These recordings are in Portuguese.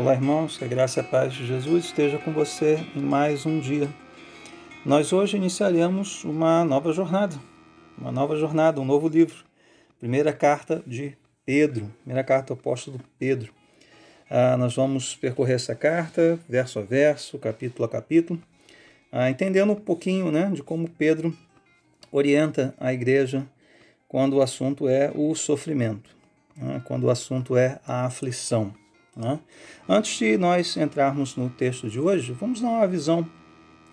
Olá, irmãos, que a graça e a paz de Jesus esteja com você em mais um dia. Nós hoje iniciaremos uma nova jornada, uma nova jornada, um novo livro. Primeira carta de Pedro, primeira carta do apóstolo Pedro. Ah, nós vamos percorrer essa carta, verso a verso, capítulo a capítulo, ah, entendendo um pouquinho né, de como Pedro orienta a igreja quando o assunto é o sofrimento, né, quando o assunto é a aflição. Né? Antes de nós entrarmos no texto de hoje, vamos dar uma visão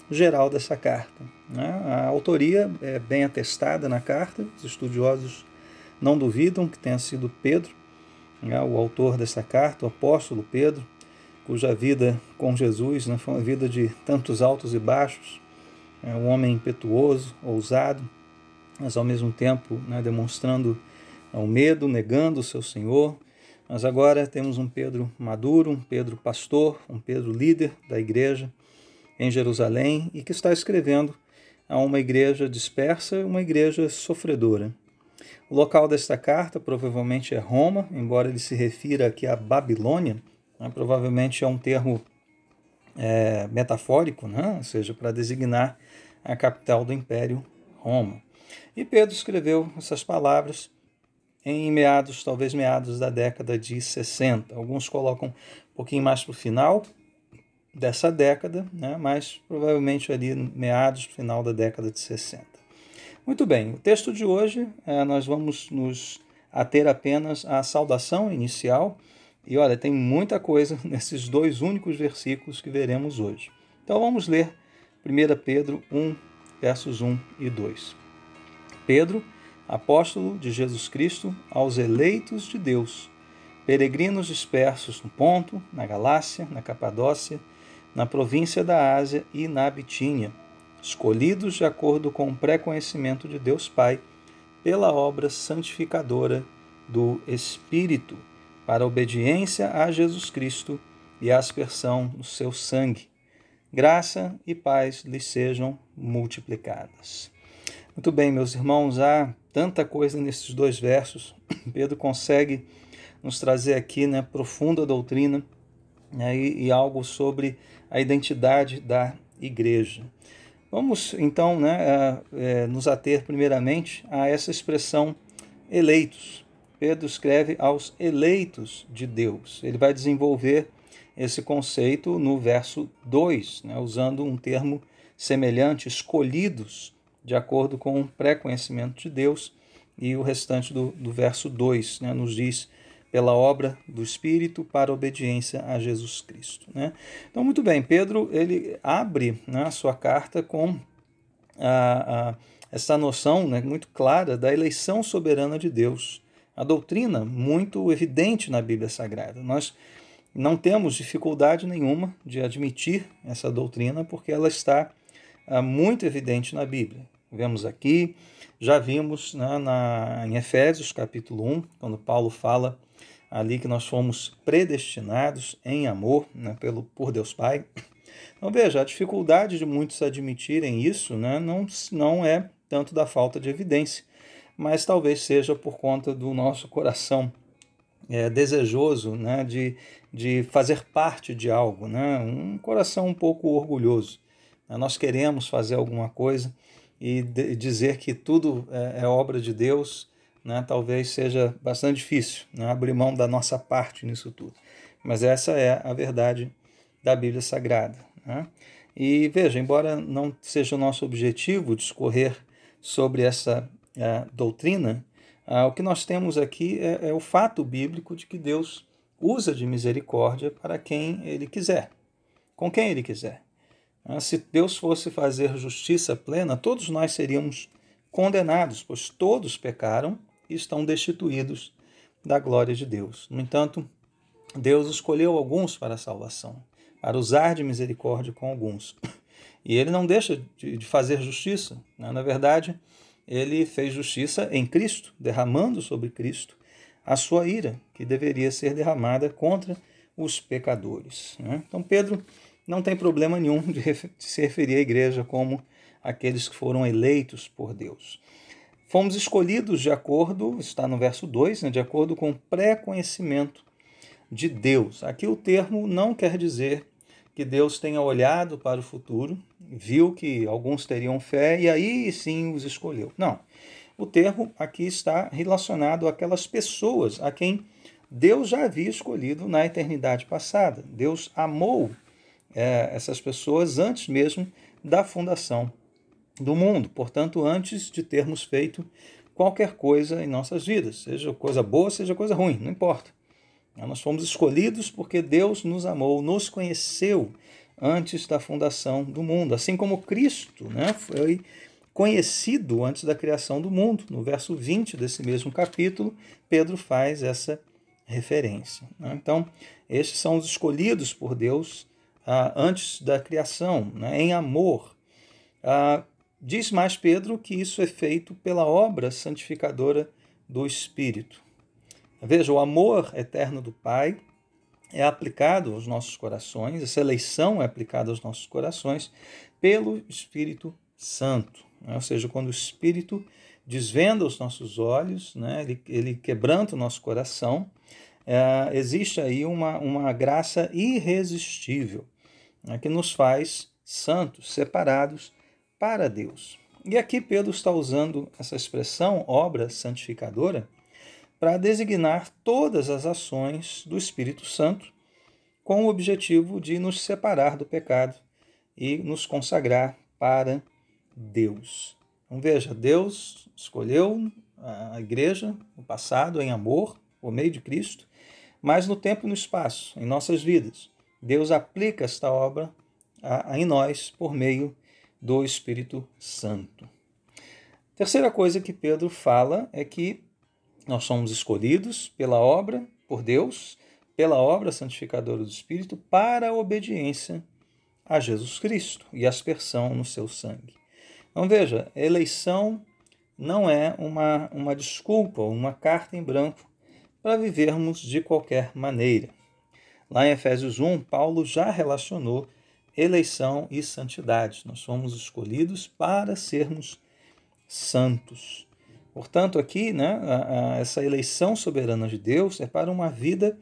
geral dessa carta. Né? A autoria é bem atestada na carta, os estudiosos não duvidam que tenha sido Pedro, né, o autor dessa carta, o apóstolo Pedro, cuja vida com Jesus né, foi uma vida de tantos altos e baixos, é um homem impetuoso, ousado, mas ao mesmo tempo né, demonstrando o medo, negando o seu Senhor, mas agora temos um Pedro maduro, um Pedro pastor, um Pedro líder da igreja em Jerusalém e que está escrevendo a uma igreja dispersa, uma igreja sofredora. O local desta carta provavelmente é Roma, embora ele se refira aqui a Babilônia, né, provavelmente é um termo é, metafórico, né, ou seja, para designar a capital do Império Roma. E Pedro escreveu essas palavras em meados, talvez meados da década de 60. Alguns colocam um pouquinho mais para o final dessa década, né, mas provavelmente ali meados, final da década de 60. Muito bem, o texto de hoje é, nós vamos nos ater apenas à saudação inicial. E olha, tem muita coisa nesses dois únicos versículos que veremos hoje. Então vamos ler 1 Pedro 1, versos 1 e 2. Pedro, apóstolo de Jesus Cristo aos eleitos de Deus, peregrinos dispersos no Ponto, na Galácia, na Capadócia, na província da Ásia e na Bitínia, escolhidos de acordo com o pré-conhecimento de Deus Pai, pela obra santificadora do Espírito, para a obediência a Jesus Cristo e a aspersão do seu sangue. Graça e paz lhes sejam multiplicadas. Muito bem, meus irmãos, há tanta coisa nesses dois versos. Pedro consegue nos trazer aqui né, profunda doutrina né, e, e, algo sobre a identidade da igreja. Vamos então né, a, é, nos ater primeiramente a essa expressão eleitos. Pedro escreve aos eleitos de Deus. Ele vai desenvolver esse conceito no verso 2, né, usando um termo semelhante, escolhidos de acordo com o pré-conhecimento de Deus. E o restante do, do verso 2 né, nos diz pela obra do Espírito para obediência a Jesus Cristo. Né? Então, muito bem, Pedro ele abre né, a sua carta com a, a, essa noção né, muito clara da eleição soberana de Deus. A doutrina muito evidente na Bíblia Sagrada. Nós não temos dificuldade nenhuma de admitir essa doutrina porque ela está ah, muito evidente na Bíblia. Vemos aqui, já vimos né, na, em Efésios capítulo 1, quando Paulo fala ali que nós fomos predestinados em amor né, pelo, por Deus Pai. Então veja, a dificuldade de muitos admitirem isso né, não, não é tanto da falta de evidência, mas talvez seja por conta do nosso coração é, desejoso né, de, de fazer parte de algo, né, um coração um pouco orgulhoso. Nós queremos fazer alguma coisa e dizer que tudo é, é, obra de Deus, né, talvez seja bastante difícil né, abrir mão da nossa parte nisso tudo. Mas essa é a verdade da Bíblia Sagrada. Né? E veja, embora não seja o nosso objetivo discorrer sobre essa é, doutrina, o que nós temos aqui é, é o fato bíblico de que Deus usa de misericórdia para quem Ele quiser, com quem Ele quiser. Ah, se Deus fosse fazer justiça plena, todos nós seríamos condenados, pois todos pecaram e estão destituídos da glória de Deus. No entanto, Deus escolheu alguns para a salvação, para usar de misericórdia com alguns. E ele não deixa de fazer justiça. Né? Na verdade, ele fez justiça em Cristo, derramando sobre Cristo a sua ira, que deveria ser derramada contra os pecadores. Né? Então, Pedro não tem problema nenhum de, se referir à igreja como aqueles que foram eleitos por Deus. Fomos escolhidos de acordo, está no verso 2, né, de acordo com o pré-conhecimento de Deus. Aqui o termo não quer dizer que Deus tenha olhado para o futuro, viu que alguns teriam fé e aí sim os escolheu. Não. O termo aqui está relacionado àquelas pessoas a quem Deus já havia escolhido na eternidade passada. Deus amou é, essas pessoas antes mesmo da fundação do mundo, portanto, antes de termos feito qualquer coisa em nossas vidas, seja coisa boa, seja coisa ruim, não importa. Nós fomos escolhidos porque Deus nos amou, nos conheceu antes da fundação do mundo, assim como Cristo né, foi conhecido antes da criação do mundo. No verso 20 desse mesmo capítulo, Pedro faz essa referência. Né? Então, estes são os escolhidos por Deus ah, antes da criação, né? em amor. Ah, diz mais Pedro que isso é feito pela obra santificadora do Espírito. Veja, o amor eterno do Pai é aplicado aos nossos corações, essa eleição é aplicada aos nossos corações pelo Espírito Santo. Né? Ou seja, quando o Espírito desvenda os nossos olhos, né? ele, ele quebranta o nosso coração, é, existe aí uma, uma graça irresistível né? que nos faz santos, separados para Deus. E aqui Pedro está usando essa expressão, obra santificadora, para designar todas as ações do Espírito Santo com o objetivo de nos separar do pecado e nos consagrar para Deus. Então veja, Deus escolheu a igreja no passado em amor, por meio de Cristo, mas no tempo e no espaço, em nossas vidas. Deus aplica esta obra em nós por meio do Espírito Santo. Terceira coisa que Pedro fala é que nós somos escolhidos pela obra, por Deus, pela obra santificadora do Espírito, para a obediência a Jesus Cristo e aspersão no seu sangue. Então veja, eleição não é uma, uma desculpa, uma carta em branco para vivermos de qualquer maneira. Lá em Efésios 1, Paulo já relacionou eleição e santidade. Nós fomos escolhidos para sermos santos. Portanto, aqui, né, essa eleição soberana de Deus é para uma vida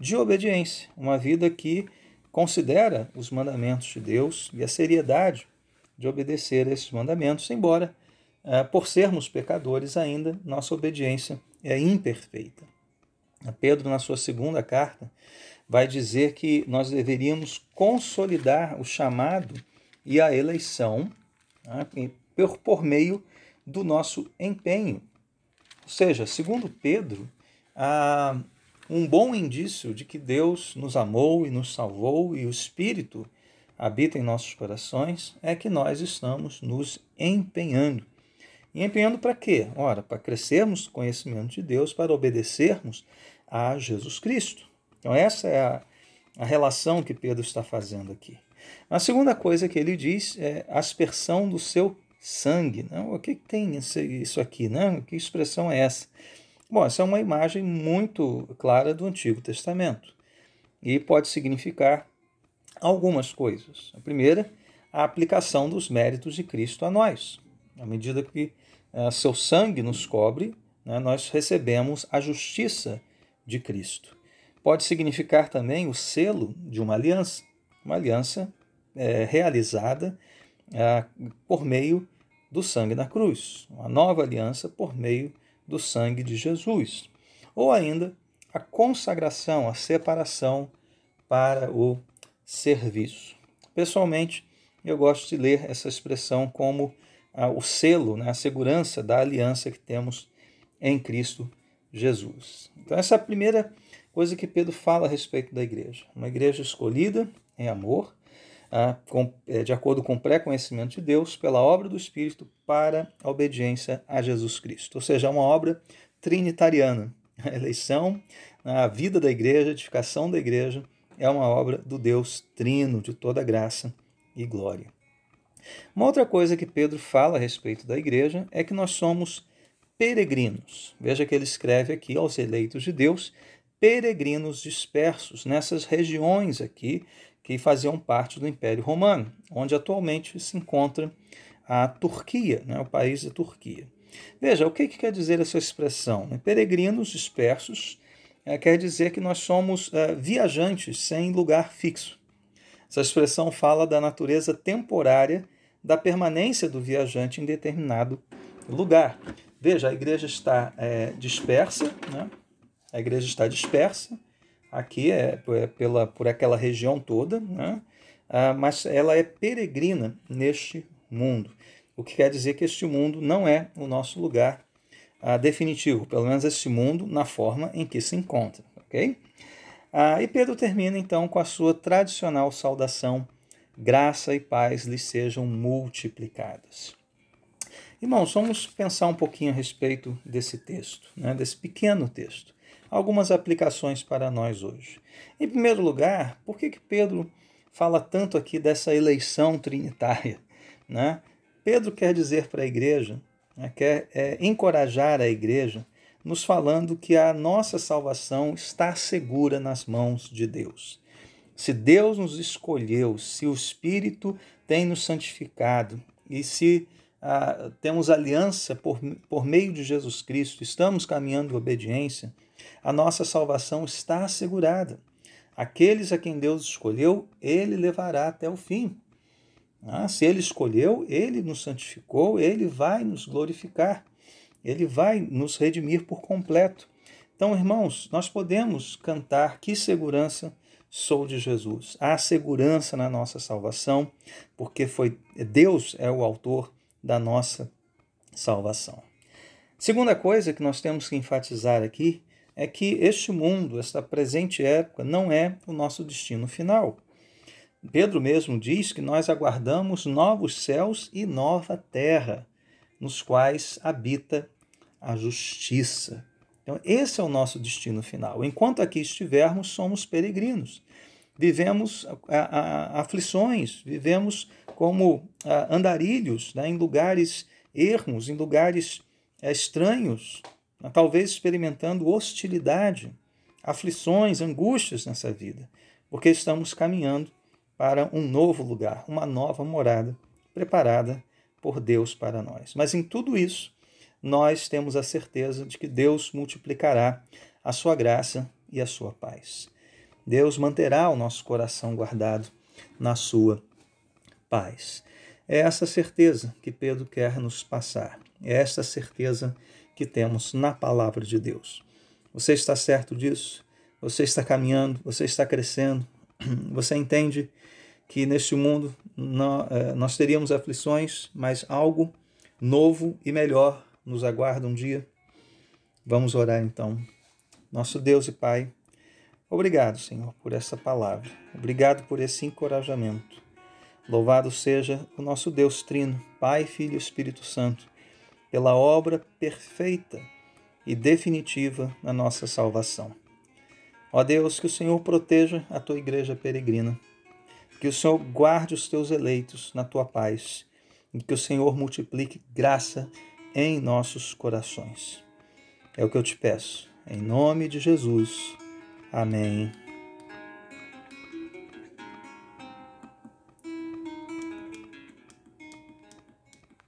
de obediência, uma vida que considera os mandamentos de Deus e a seriedade de obedecer a esses mandamentos, embora, é, por sermos pecadores ainda, nossa obediência é imperfeita. Pedro, na sua segunda carta, vai dizer que nós deveríamos consolidar o chamado e a eleição né, por, por meio do nosso empenho. Ou seja, segundo Pedro, há um bom indício de que Deus nos amou e nos salvou e o Espírito habita em nossos corações é que nós estamos nos empenhando. E empenhando para quê? Ora, para crescermos no conhecimento de Deus, para obedecermos a Jesus Cristo. Então, essa é a, a relação que Pedro está fazendo aqui. A segunda coisa que ele diz é aspersão do seu sangue. Né? O que tem isso aqui? Né? Que expressão é essa? Bom, essa é uma imagem muito clara do Antigo Testamento e pode significar algumas coisas. A primeira, a aplicação dos méritos de Cristo a nós. À medida que uh, seu sangue nos cobre, né, nós recebemos a justiça de Cristo. Pode significar também o selo de uma aliança, uma aliança é, realizada é, por meio do sangue na cruz, uma nova aliança por meio do sangue de Jesus. Ou ainda a consagração, a separação para o serviço. Pessoalmente, eu gosto de ler essa expressão como ah, o selo, né, a segurança da aliança que temos em Cristo Jesus. Então, essa é primeira coisa que Pedro fala a respeito da igreja. Uma igreja escolhida em amor, é, de acordo com o pré-conhecimento de Deus, pela obra do Espírito para a obediência a Jesus Cristo. Ou seja, é uma obra trinitariana. A eleição, a vida da igreja, a edificação da igreja é uma obra do Deus trino, de toda graça e glória. Uma outra coisa que Pedro fala a respeito da igreja é que nós somos peregrinos. Veja que ele escreve aqui aos eleitos de Deus, peregrinos dispersos nessas regiões aqui que faziam parte do Império Romano, onde atualmente se encontra a Turquia, né, o país da Turquia. Veja, o que, que quer dizer essa expressão? Peregrinos dispersos é, quer dizer que nós somos é, viajantes sem lugar fixo. Essa expressão fala da natureza temporária da permanência do viajante em determinado lugar. Veja, a igreja está é, dispersa, né? A igreja está dispersa, aqui é, é pela, por aquela região toda, né? ah, mas ela é peregrina neste mundo, o que quer dizer que este mundo não é o nosso lugar ah, definitivo, pelo menos este mundo na forma em que se encontra, ok? Ah, e Pedro termina então com a sua tradicional saudação graça e paz lhes sejam multiplicadas. Irmãos, vamos pensar um pouquinho a respeito desse texto, né, desse pequeno texto. Algumas aplicações para nós hoje. Em primeiro lugar, por que, que Pedro fala tanto aqui dessa eleição trinitária? Né? Pedro quer dizer para a igreja, né, quer é, encorajar a igreja, nos falando que a nossa salvação está segura nas mãos de Deus. Se Deus nos escolheu, se o Espírito tem nos santificado e se ah, temos aliança por, por meio de Jesus Cristo, estamos caminhando em obediência, a nossa salvação está assegurada. Aqueles a quem Deus escolheu, Ele levará até o fim. Ah, se Ele escolheu, Ele nos santificou, Ele vai nos glorificar, Ele vai nos redimir por completo. Então, irmãos, nós podemos cantar que segurança sou de Jesus. Há segurança na nossa salvação, porque foi Deus é o autor da nossa salvação. Segunda coisa que nós temos que enfatizar aqui é que este mundo, esta presente época, não é o nosso destino final. Pedro mesmo diz que nós aguardamos novos céus e nova terra, nos quais habita a justiça. Então, esse é o nosso destino final. Enquanto aqui estivermos, somos peregrinos. Vivemos a, a, aflições, vivemos como andarilhos né, em lugares ermos, em lugares é, estranhos, talvez experimentando hostilidade, aflições, angústias nessa vida, porque estamos caminhando para um novo lugar, uma nova morada preparada por Deus para nós. Mas em tudo isso, nós temos a certeza de que Deus multiplicará a sua graça e a sua paz. Deus manterá o nosso coração guardado na sua paz. É essa certeza que Pedro quer nos passar. É esta certeza que temos na palavra de Deus. Você está certo disso? Você está caminhando? Você está crescendo? Você entende que neste mundo é, nós teríamos aflições, mas algo novo e melhor nos aguarda um dia. Vamos orar então. Nosso Deus e Pai, obrigado, Senhor, por essa palavra. Obrigado por esse encorajamento. Louvado seja o nosso Deus Trino, Pai, Filho e Espírito Santo, pela obra perfeita e definitiva na nossa salvação. Ó Deus, que o Senhor proteja a tua igreja peregrina, que o Senhor guarde os teus eleitos na tua paz, e que o Senhor multiplique graça em nossos corações. É o que eu te peço. Em nome de Jesus. Amém